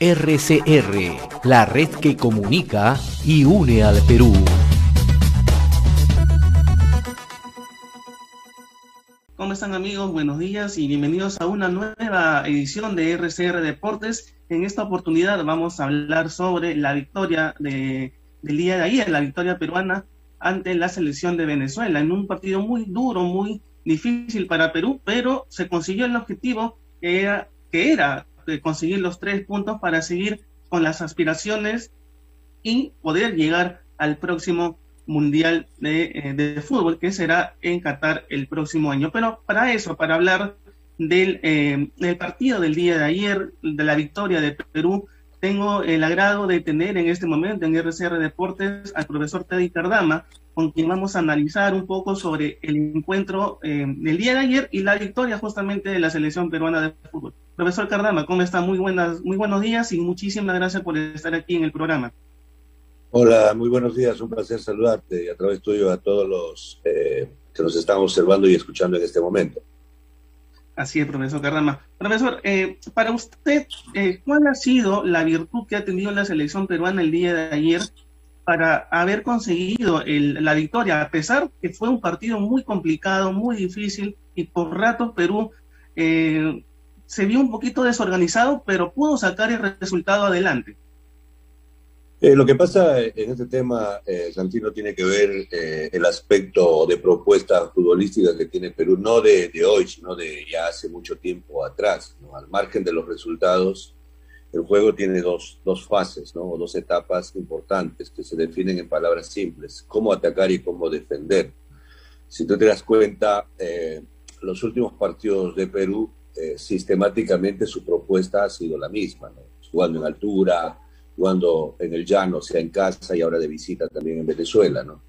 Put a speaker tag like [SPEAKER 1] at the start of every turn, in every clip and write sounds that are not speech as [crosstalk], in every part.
[SPEAKER 1] RCR, la red que comunica y une al Perú.
[SPEAKER 2] ¿Cómo están amigos? Buenos días y bienvenidos a una nueva edición de RCR Deportes. En esta oportunidad vamos a hablar sobre la victoria de, del día de ayer, la victoria peruana ante la selección de Venezuela, en un partido muy duro, muy difícil para Perú, pero se consiguió el objetivo que era, que era conseguir los tres puntos para seguir con las aspiraciones y poder llegar al próximo Mundial de, eh, de, Fútbol, que será en Qatar el próximo año. Pero para eso, para hablar del, eh, del partido del día de ayer, de la victoria de Perú, tengo el agrado de tener en este momento en RCR Deportes al profesor Teddy Cardama, con quien vamos a analizar un poco sobre el encuentro eh, del día de ayer y la victoria justamente de la selección peruana de fútbol. Profesor Cardama, ¿cómo está? Muy, buenas, muy buenos días y muchísimas gracias por estar aquí en el programa.
[SPEAKER 3] Hola, muy buenos días, un placer saludarte y a través tuyo a todos los eh, que nos están observando y escuchando en este momento.
[SPEAKER 2] Así es, profesor Cardama. Profesor, eh, para usted, eh, ¿cuál ha sido la virtud que ha tenido la selección peruana el día de ayer para haber conseguido el, la victoria, a pesar que fue un partido muy complicado, muy difícil y por rato Perú eh, se vio un poquito desorganizado, pero pudo sacar el resultado adelante.
[SPEAKER 3] Eh, lo que pasa en este tema, eh, Santino, tiene que ver eh, el aspecto de propuesta futbolística que tiene Perú, no de, hoy, sino de ya hace mucho tiempo atrás. Al margen de los resultados, el juego tiene dos, dos fases, ¿no? o dos etapas importantes que se definen en palabras simples, cómo atacar y cómo defender. Si tú te das cuenta, eh, los últimos partidos de Perú, eh, sistemáticamente su propuesta ha sido la misma, ¿no? jugando en altura, jugando en el llano, sea en casa y ahora de visita también en Venezuela, ¿no?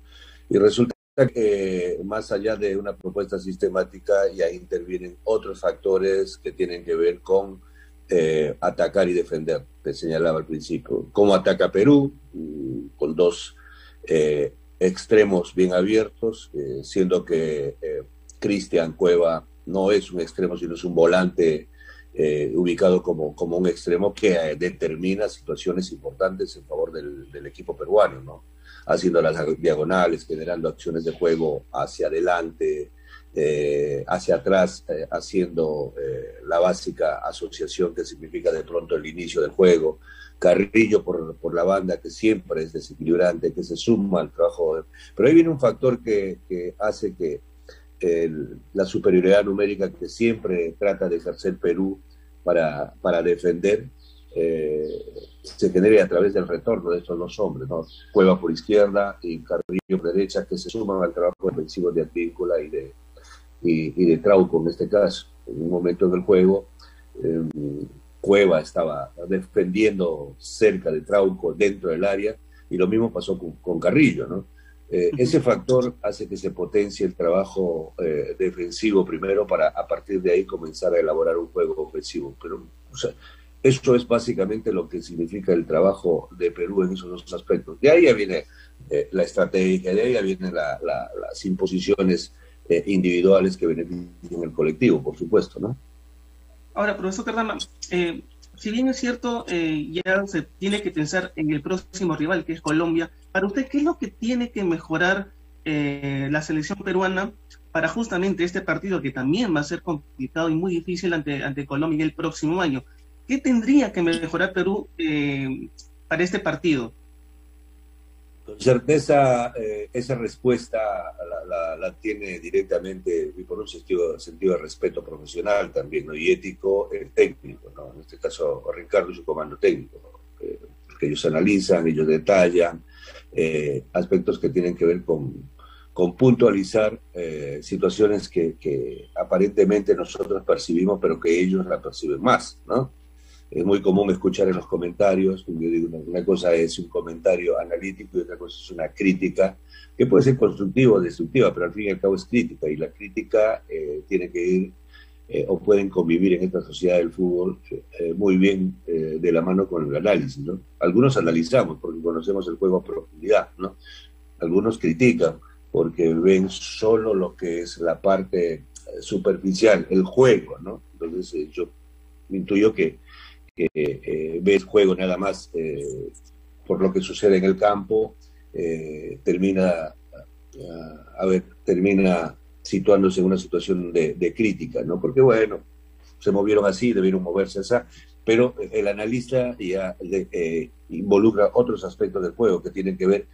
[SPEAKER 3] Y resulta que más allá de una propuesta sistemática ya intervienen otros factores que tienen que ver con eh, atacar y defender, te señalaba al principio. ¿Cómo ataca Perú? Mm, con dos eh, extremos bien abiertos, eh, siendo que Cristian Cueva no es un extremo, sino es un volante ubicado como, como un extremo que determina situaciones importantes en favor del, del, equipo peruano, ¿no? Haciendo las diagonales, generando acciones de juego hacia adelante, eh, hacia atrás, eh, haciendo eh, la básica asociación que significa de pronto el inicio del juego. Carrillo por, por la banda, que siempre es desequilibrante, que se suma al trabajo. Pero ahí viene un factor que, hace que la superioridad numérica que siempre trata de ejercer Perú para, para defender eh, se genere a través del retorno de estos dos hombres, ¿no? Cueva por izquierda y Carrillo por derecha, que se suman al trabajo defensivo de Advíncula y de, y, y, de Trauco en este caso. En un momento del juego, eh, Cueva estaba defendiendo cerca de Trauco dentro del área y lo mismo pasó con, con Carrillo, ¿no? Eh, ese factor hace que se potencie el trabajo eh, defensivo primero para a partir de ahí comenzar a elaborar un juego ofensivo. Pero o sea, esto es básicamente lo que significa el trabajo de Perú en esos dos aspectos. De ahí ya viene eh, la estrategia, de ahí ya vienen la, la, las imposiciones eh, individuales que benefician el colectivo, por supuesto, ¿no?
[SPEAKER 2] Ahora, profesor Cardama, eh, si bien es cierto, eh, ya se tiene que pensar en el próximo rival, que es Colombia, para usted, ¿qué es lo que tiene que mejorar eh, la selección peruana para justamente este partido, que también va a ser complicado y muy difícil ante, ante Colombia el próximo año? ¿Qué tendría que mejorar Perú eh, para este partido?
[SPEAKER 3] Certeza, eh, esa respuesta la, tiene directamente, y por un sentido, sentido de respeto profesional también, ¿no? y ético, el técnico, ¿no? en este caso Ricardo y su comando técnico, ¿no? ellos analizan, ellos detallan eh, aspectos que tienen que ver con, con puntualizar eh, situaciones que, que, aparentemente nosotros percibimos, pero que ellos la perciben más, ¿no? Es muy común escuchar en los comentarios, yo digo, una cosa es un comentario analítico y otra cosa es una crítica, que puede ser constructiva o destructiva, pero al fin y al cabo es crítica, y la crítica eh, tiene que ir eh, o pueden convivir en esta sociedad del fútbol eh, muy bien de la mano con el análisis, ¿no? Algunos analizamos porque conocemos el juego a profundidad, ¿no? Algunos critican porque ven solo lo que es la parte superficial, el juego, ¿no? Entonces yo intuyo que que eh, el juego nada más eh, por lo que sucede en el campo, eh, termina, a ver, termina situándose en una situación de, crítica, ¿no? Porque bueno, se movieron así, debieron moverse así, pero el analista ya involucra otros aspectos del juego que tienen que ver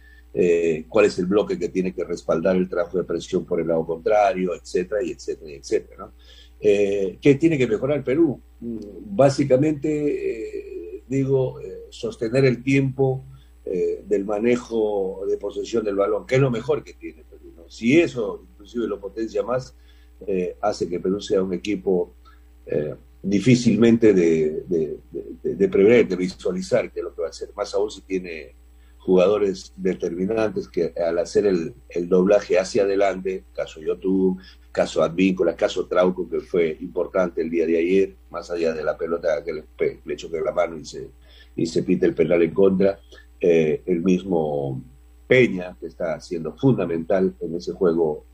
[SPEAKER 3] cuál es el bloque que tiene que respaldar el trabajo de presión por el lado contrario, etcétera, y etcétera, y etcétera, ¿no? Eh, ¿Qué tiene que mejorar Perú? Mm, básicamente, eh, digo, eh, sostener el tiempo del manejo de posesión del balón, que es lo mejor que tiene Perú. Si eso inclusive lo potencia más, hace que Perú sea un equipo difícilmente de, de, prever, de visualizar qué es lo que va a hacer, más aún si tiene jugadores determinantes que al hacer el, el doblaje hacia adelante, caso YouTube, caso Advíncula, caso Trauco, que fue importante el día de ayer, más allá de la pelota que le, le choque la mano y se, y se pite el penal en contra, eh, el mismo Peña, que está siendo fundamental en ese juego,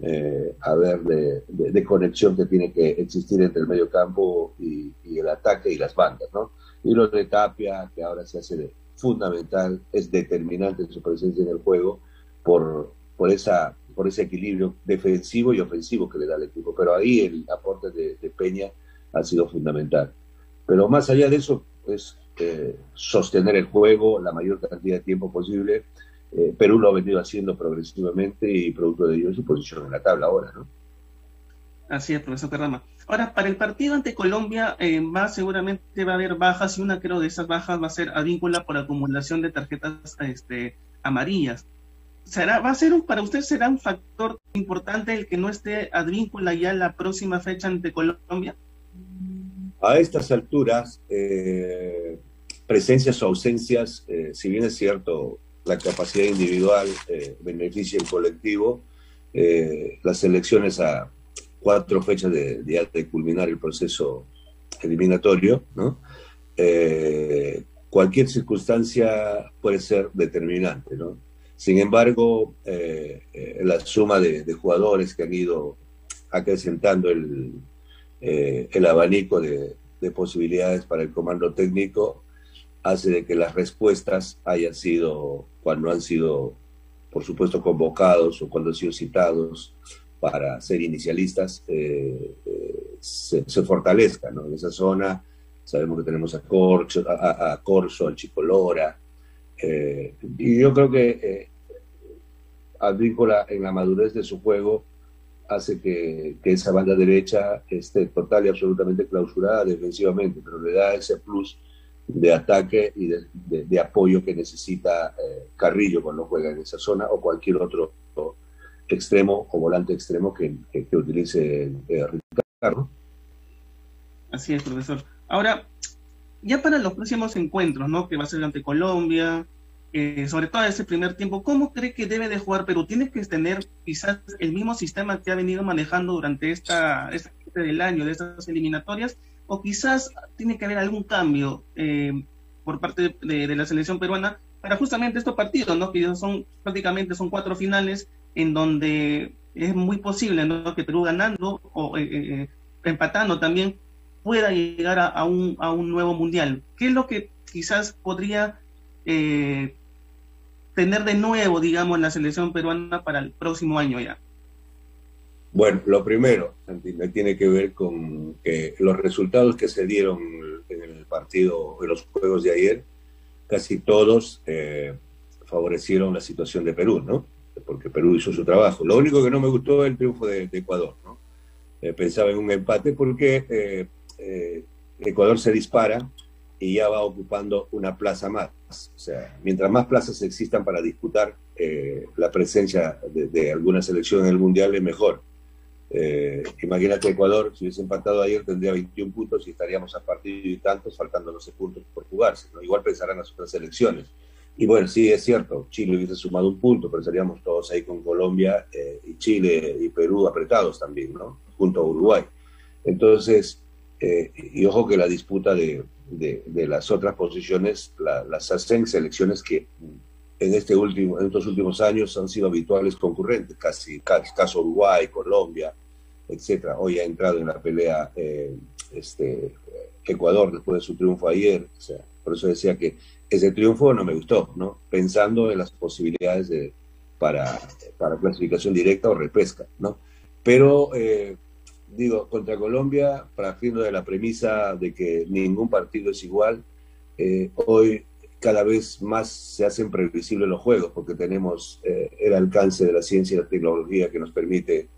[SPEAKER 3] eh, a ver, de, de, conexión que tiene que existir entre el medio campo y, y, el ataque y las bandas, ¿no? Y lo de Tapia, que ahora se hace fundamental, es determinante su presencia en el juego por, por esa por ese equilibrio defensivo y ofensivo que le da el equipo. Pero ahí el aporte de, Peña ha sido fundamental. Pero más allá de eso, es eh, sostener el juego la mayor cantidad de tiempo posible. Eh, Perú lo ha venido haciendo progresivamente y producto de ello su posición en la tabla ahora, ¿no?
[SPEAKER 2] Así es, profesor Carrama. Ahora, para el partido ante Colombia, eh, seguramente va a haber bajas y una creo de esas bajas va a ser adíncula por acumulación de tarjetas este, amarillas será, va a ser para usted será un factor importante el que no esté Advíncula ya la próxima fecha ante Colombia?
[SPEAKER 3] A estas alturas, eh, presencias o ausencias, eh, si bien es cierto, la capacidad individual eh, beneficia el colectivo, las elecciones a cuatro fechas de, de, de culminar el proceso eliminatorio, ¿no? cualquier circunstancia puede ser determinante, ¿no? Sin embargo, eh, eh, la suma de, jugadores que han ido acrecentando el, eh, el abanico de, posibilidades para el comando técnico hace de que las respuestas hayan sido, cuando han sido, por supuesto, convocados o cuando han sido citados para ser inicialistas, se, se, fortalezcan. En esa zona sabemos que tenemos a, Corcho, a, a Corso, al Chico Lora, eh, y yo creo que eh, Agrícola en la madurez de su juego hace que, esa banda derecha esté total y absolutamente clausurada defensivamente, pero le da ese plus de ataque y de, apoyo que necesita eh, Carrillo cuando juega en esa zona o cualquier otro extremo o volante extremo que, utilice Ricardo.
[SPEAKER 2] Así es, profesor. Ahora, ya para los próximos encuentros, ¿no? Que va a ser ante Colombia, eh, sobre todo ese primer tiempo, ¿cómo cree que debe de jugar Perú? ¿Tiene que tener quizás el mismo sistema que ha venido manejando durante esta, esta del año, de estas eliminatorias? ¿O quizás tiene que haber algún cambio eh, por parte de, la selección peruana para justamente estos partidos, ¿no? Que son prácticamente son cuatro finales en donde es muy posible, ¿no? Que Perú ganando o eh, empatando también pueda llegar a, un, a un nuevo mundial. ¿Qué es lo que quizás podría eh, tener de nuevo, digamos, la selección peruana para el próximo año ya?
[SPEAKER 3] Bueno, lo primero, tiene que ver con que los resultados que se dieron en el partido, en los juegos de ayer, casi todos eh, favorecieron la situación de Perú, ¿no? Porque Perú hizo su trabajo. Lo único que no me gustó es el triunfo de, Ecuador, ¿no? Eh, pensaba en un empate porque eh, Ecuador se dispara y ya va ocupando una plaza más. O sea, mientras más plazas existan para disputar eh, la presencia de, alguna selección en el Mundial es mejor. Eh, imagínate Ecuador, si hubiese empatado ayer tendría 21 puntos y estaríamos a partir de tantos, faltando 12 puntos por jugarse. Igual pensarán las otras selecciones. Y bueno, sí, es cierto, Chile hubiese sumado un punto, pero estaríamos todos ahí con Colombia y Chile y Perú apretados también, ¿no? Junto a Uruguay. Entonces, eh, y ojo que la disputa de, de, las otras posiciones las hacen selecciones que en, este último, en estos últimos años han sido habituales concurrentes, casi caso Uruguay, Colombia, etcétera. Hoy ha entrado en la pelea eh, este, Ecuador después de su triunfo ayer. O sea, por eso decía que ese triunfo no me gustó, ¿no? Pensando en las posibilidades de, para, para clasificación directa o repesca, ¿no? Pero, eh, digo, contra Colombia, partiendo de la premisa de que ningún partido es igual, eh, hoy cada vez más se hacen previsibles los juegos porque tenemos eh, el alcance de la ciencia y la tecnología que nos permite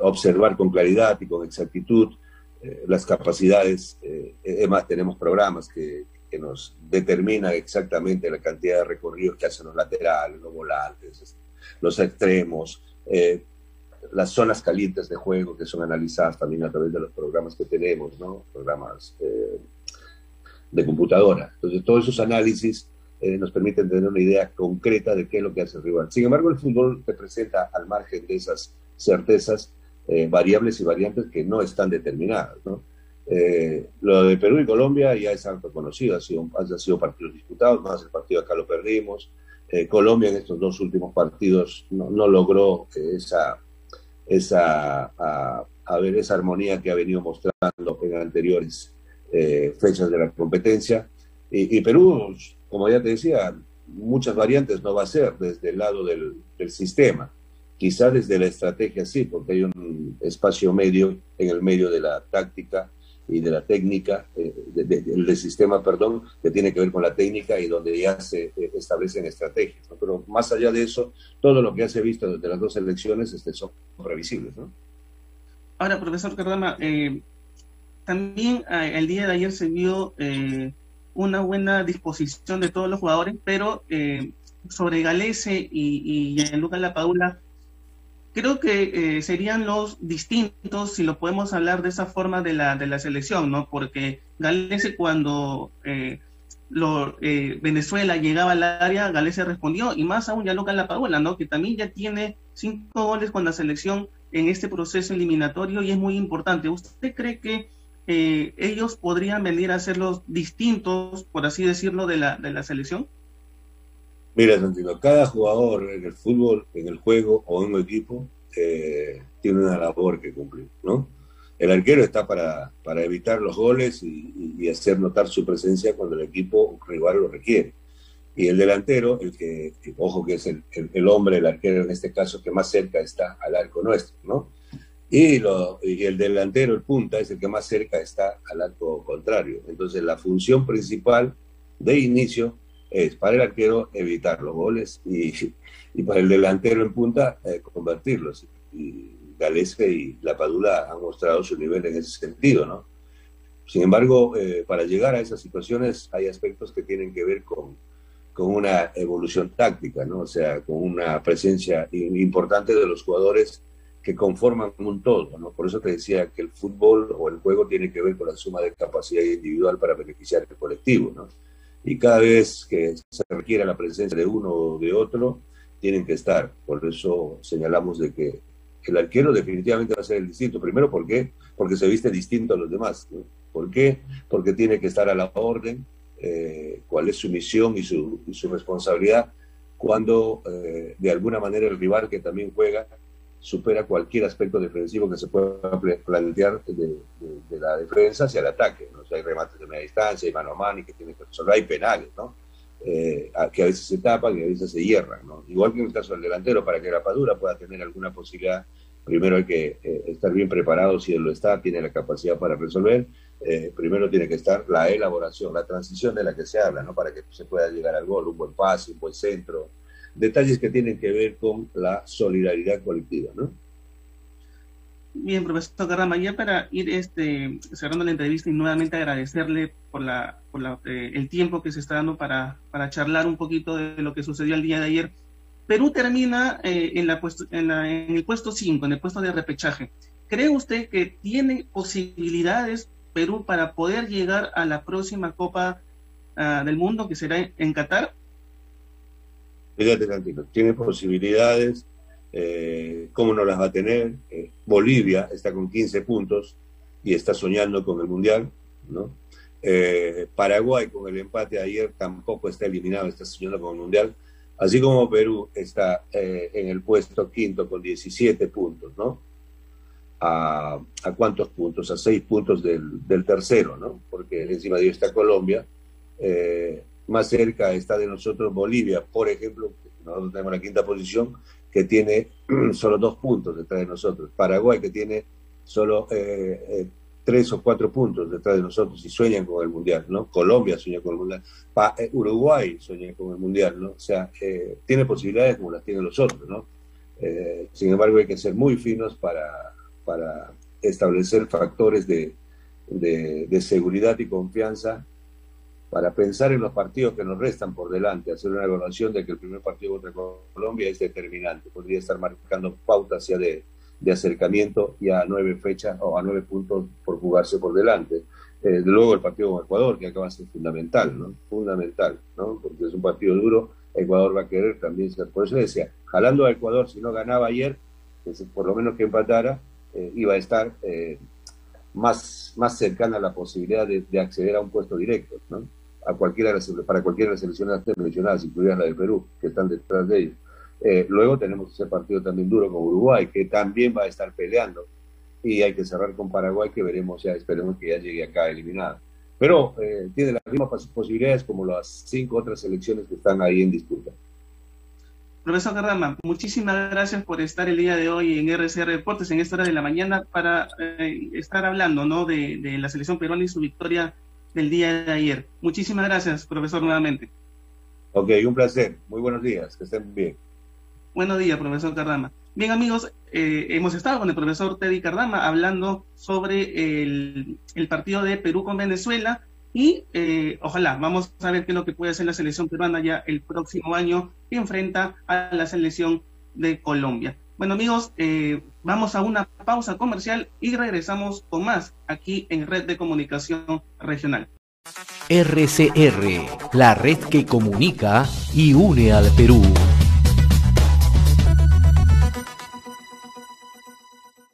[SPEAKER 3] observar con claridad y con exactitud las capacidades. además, tenemos programas que, que nos determina exactamente la cantidad de recorridos que hacen los laterales, los volantes, los extremos, eh, las zonas calientes de juego que son analizadas también a través de los programas que tenemos, ¿no? Programas eh, de computadora. Entonces, todos esos análisis eh, nos permiten tener una idea concreta de qué es lo que hace el rival. Sin embargo, el fútbol te presenta al margen de esas certezas variables y variantes que no están determinadas, ¿no? Eh, lo de Perú y Colombia ya es algo conocido, ha sido, han sido partidos disputados, más el partido acá lo perdimos. Eh, Colombia en estos dos últimos partidos no, logró esa, esa, a, ver, esa armonía que ha venido mostrando en anteriores eh, fechas de la competencia. Y, Perú, como ya te decía, muchas variantes no va a ser desde el lado del, del sistema. Quizá desde la estrategia sí, porque hay un espacio medio en el medio de la táctica y de la técnica, eh, del sistema, perdón, que tiene que ver con la técnica y donde ya se eh, establecen estrategias. Pero más allá de eso, todo lo que ya se ha visto desde las dos elecciones este, son previsibles. ¿no?
[SPEAKER 2] Ahora, profesor Cardama, eh, también el día de ayer se vio una buena disposición de todos los jugadores, pero sobre Galese y, y Gianluca Lapadula, creo que eh, serían los distintos, si lo podemos hablar de esa forma, de la, de la selección, ¿no? Porque Galese cuando eh, lo, eh, Venezuela llegaba al área, Galese respondió, y más aún ya lo La Paola, ¿no? Que también ya tiene cinco goles con la selección en este proceso eliminatorio y es muy importante. ¿Usted cree que ellos podrían venir a ser los distintos, por así decirlo, de la, de la selección?
[SPEAKER 3] Mira, Santino, cada jugador en el fútbol, en el juego o en un equipo eh, tiene una labor que cumplir, ¿no? El arquero está para, para evitar los goles y, hacer notar su presencia cuando el equipo rival lo requiere. Y el delantero, el que, ojo que es el, el, hombre, el arquero en este caso, que más cerca está al arco nuestro, ¿no? Y, y el delantero, el punta, es el que más cerca está al arco contrario. Entonces, la función principal de inicio es para el arquero evitar los goles y, y para el delantero en punta eh, convertirlos. Y Galese y La Padula han mostrado su nivel en ese sentido, ¿no? Sin embargo, eh, para llegar a esas situaciones hay aspectos que tienen que ver con, con una evolución táctica, ¿no? O sea, con una presencia importante de los jugadores que conforman un todo, ¿no? Por eso te decía que el fútbol o el juego tiene que ver con la suma de capacidad individual para beneficiar el colectivo, ¿no? Y cada vez que se requiera la presencia de uno o de otro, tienen que estar. Por eso señalamos de que el arquero definitivamente va a ser el distinto. Primero, ¿por qué? Porque se viste distinto a los demás. ¿Por qué? Porque tiene que estar a la orden, eh, cuál es su misión y su, responsabilidad, cuando eh, de alguna manera el rival que también juega supera cualquier aspecto defensivo que se pueda plantear de, la defensa hacia el ataque. ¿no? hay remates de media distancia, hay mano a mano y que tiene que resolver, hay penales, ¿no? Eh, que a veces se tapan y a veces se hierran. ¿no? Igual que en el caso del delantero, para que la Padura pueda tener alguna posibilidad, primero hay que eh, estar bien preparado, si él lo está, tiene la capacidad para resolver. Eh, primero tiene que estar la elaboración, la transición de la que se habla, ¿no? para que se pueda llegar al gol, un buen pase, un buen centro, detalles que tienen que ver con la solidaridad colectiva, ¿no?
[SPEAKER 2] Bien, profesor Carrama, ya para ir este, cerrando la entrevista y nuevamente agradecerle por, la, por la, eh, el tiempo que se está dando para, charlar un poquito de lo que sucedió el día de ayer. Perú termina eh, en, la puesto, en, la, en, el puesto 5, en el puesto de repechaje. ¿Cree usted que tiene posibilidades Perú para poder llegar a la próxima Copa uh, del Mundo que será en Qatar?
[SPEAKER 3] Fíjate, tiene posibilidades, eh, ¿cómo no las va a tener? Eh, Bolivia está con 15 puntos y está soñando con el Mundial, ¿no? Eh, Paraguay con el empate ayer tampoco está eliminado, está soñando con el Mundial, así como Perú está en el puesto quinto con 17 puntos, ¿no? a, cuántos puntos, a seis puntos del, del, tercero, ¿no? Porque encima de ellos está Colombia, más cerca está de nosotros Bolivia, por ejemplo, nosotros tenemos la quinta posición, que tiene [clears throat] solo dos puntos detrás de nosotros, Paraguay que tiene solo eh, eh, tres o cuatro puntos detrás de nosotros y sueñan con el Mundial, ¿no? Colombia sueña con el Mundial, Uruguay sueña con el Mundial, ¿no? O sea, tiene posibilidades como las tienen los otros, ¿no? sin embargo, hay que ser muy finos para, para establecer factores de, de, seguridad y confianza para pensar en los partidos que nos restan por delante, hacer una evaluación de que el primer partido contra Colombia es determinante, podría estar marcando pautas ya de, de acercamiento y a nueve fechas o a nueve puntos por jugarse por delante. Eh, luego el partido con Ecuador, que acaba de ser fundamental, ¿no? Fundamental, ¿no? Porque es un partido duro, Ecuador va a querer también, por eso decía, jalando a Ecuador, si no ganaba ayer, por lo menos que empatara, eh, iba a estar eh, más, más cercana a la posibilidad de, acceder a un puesto directo, ¿no? A cualquiera para cualquiera de las selecciones mencionadas, incluida la de Perú, que están detrás de ellos. Eh, luego tenemos ese partido también duro con Uruguay, que también va a estar peleando. Y hay que cerrar con Paraguay, que veremos ya, esperemos que ya llegue acá eliminado. Pero tiene las mismas posibilidades como las cinco otras selecciones que están ahí en disputa.
[SPEAKER 2] Profesor Cardama, muchísimas gracias por estar el día de hoy en RCR Deportes en esta hora de la mañana para eh, estar hablando ¿no? de, la selección peruana y su victoria del día de ayer. Muchísimas gracias, profesor, nuevamente.
[SPEAKER 3] Ok, un placer. Muy buenos días. Que estén bien.
[SPEAKER 2] Buenos días, profesor Cardama. Bien, amigos, eh, hemos estado con el profesor Teddy Cardama hablando sobre el, el partido de Perú con Venezuela y eh, ojalá, vamos a ver qué es lo que puede hacer la selección peruana ya el próximo año que enfrenta a la selección de Colombia. Bueno amigos, eh, vamos a una pausa comercial y regresamos con más aquí en Red de Comunicación Regional.
[SPEAKER 1] RCR, la red que comunica y une al Perú.